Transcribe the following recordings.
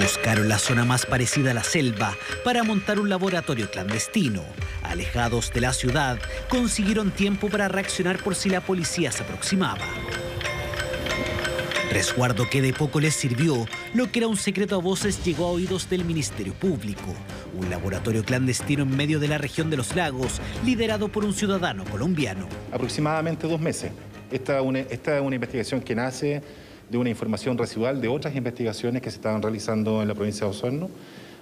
Buscaron la zona más parecida a la selva para montar un laboratorio clandestino. Alejados de la ciudad, consiguieron tiempo para reaccionar por si la policía se aproximaba. Resguardo que de poco les sirvió, lo que era un secreto a voces llegó a oídos del Ministerio Público. Un laboratorio clandestino en medio de la región de los lagos, liderado por un ciudadano colombiano. Aproximadamente dos meses. Esta, esta es una investigación que nace de una información residual de otras investigaciones que se estaban realizando en la provincia de Osorno.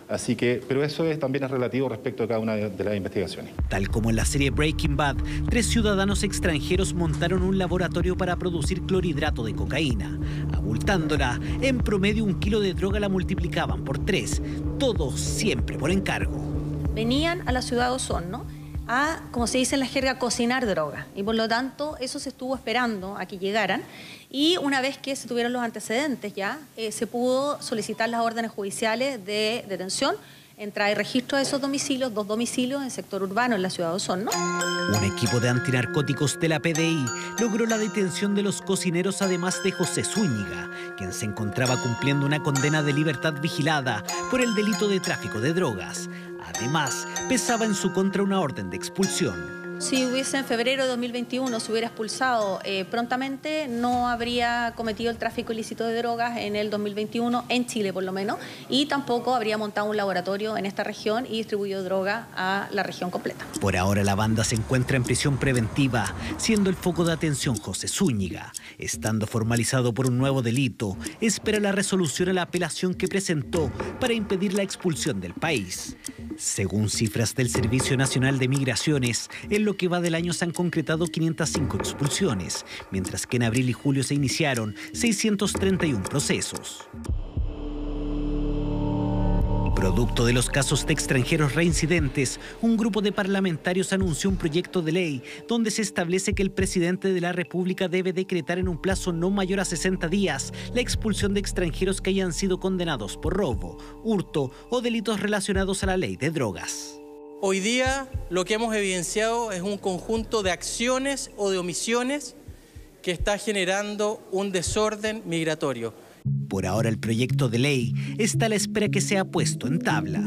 Así que, pero eso es, también es relativo respecto a cada una de, de, las investigaciones. Tal como en la serie Breaking Bad, tres ciudadanos extranjeros montaron un laboratorio para producir clorhidrato de cocaína. Abultándola, en promedio un kilo de droga la multiplicaban por tres, todos siempre por encargo. Venían a la ciudad de Osorno a, como se dice en la jerga, cocinar droga. Y por lo tanto, eso se estuvo esperando a que llegaran. Y una vez que se tuvieron los antecedentes ya, eh, se pudo solicitar las órdenes judiciales de detención. Entra y registro de esos domicilios, dos domicilios en el sector urbano en la ciudad de Osorno. Un equipo de antinarcóticos de la PDI logró la detención de los cocineros, además de José Zúñiga, quien se encontraba cumpliendo una condena de libertad vigilada por el delito de tráfico de drogas. Además, pesaba en su contra una orden de expulsión. Si hubiese en febrero de 2021 se hubiera expulsado eh, prontamente, no habría cometido el tráfico ilícito de drogas en el 2021, en Chile por lo menos, y tampoco habría montado un laboratorio en esta región y distribuido droga a la región completa. Por ahora la banda se encuentra en prisión preventiva, siendo el foco de atención José Zúñiga. Estando formalizado por un nuevo delito, espera la resolución a la apelación que presentó para impedir la expulsión del país. Según cifras del Servicio Nacional de Migraciones, en que va del año se han concretado 505 expulsiones, mientras que en abril y julio se iniciaron 631 procesos. Producto de los casos de extranjeros reincidentes, un grupo de parlamentarios anunció un proyecto de ley donde se establece que el presidente de la República debe decretar en un plazo no mayor a 60 días la expulsión de extranjeros que hayan sido condenados por robo, hurto o delitos relacionados a la ley de drogas. Hoy día lo que hemos evidenciado es un conjunto de acciones o de omisiones que está generando un desorden migratorio. Por ahora el proyecto de ley está a la espera que sea puesto en tabla.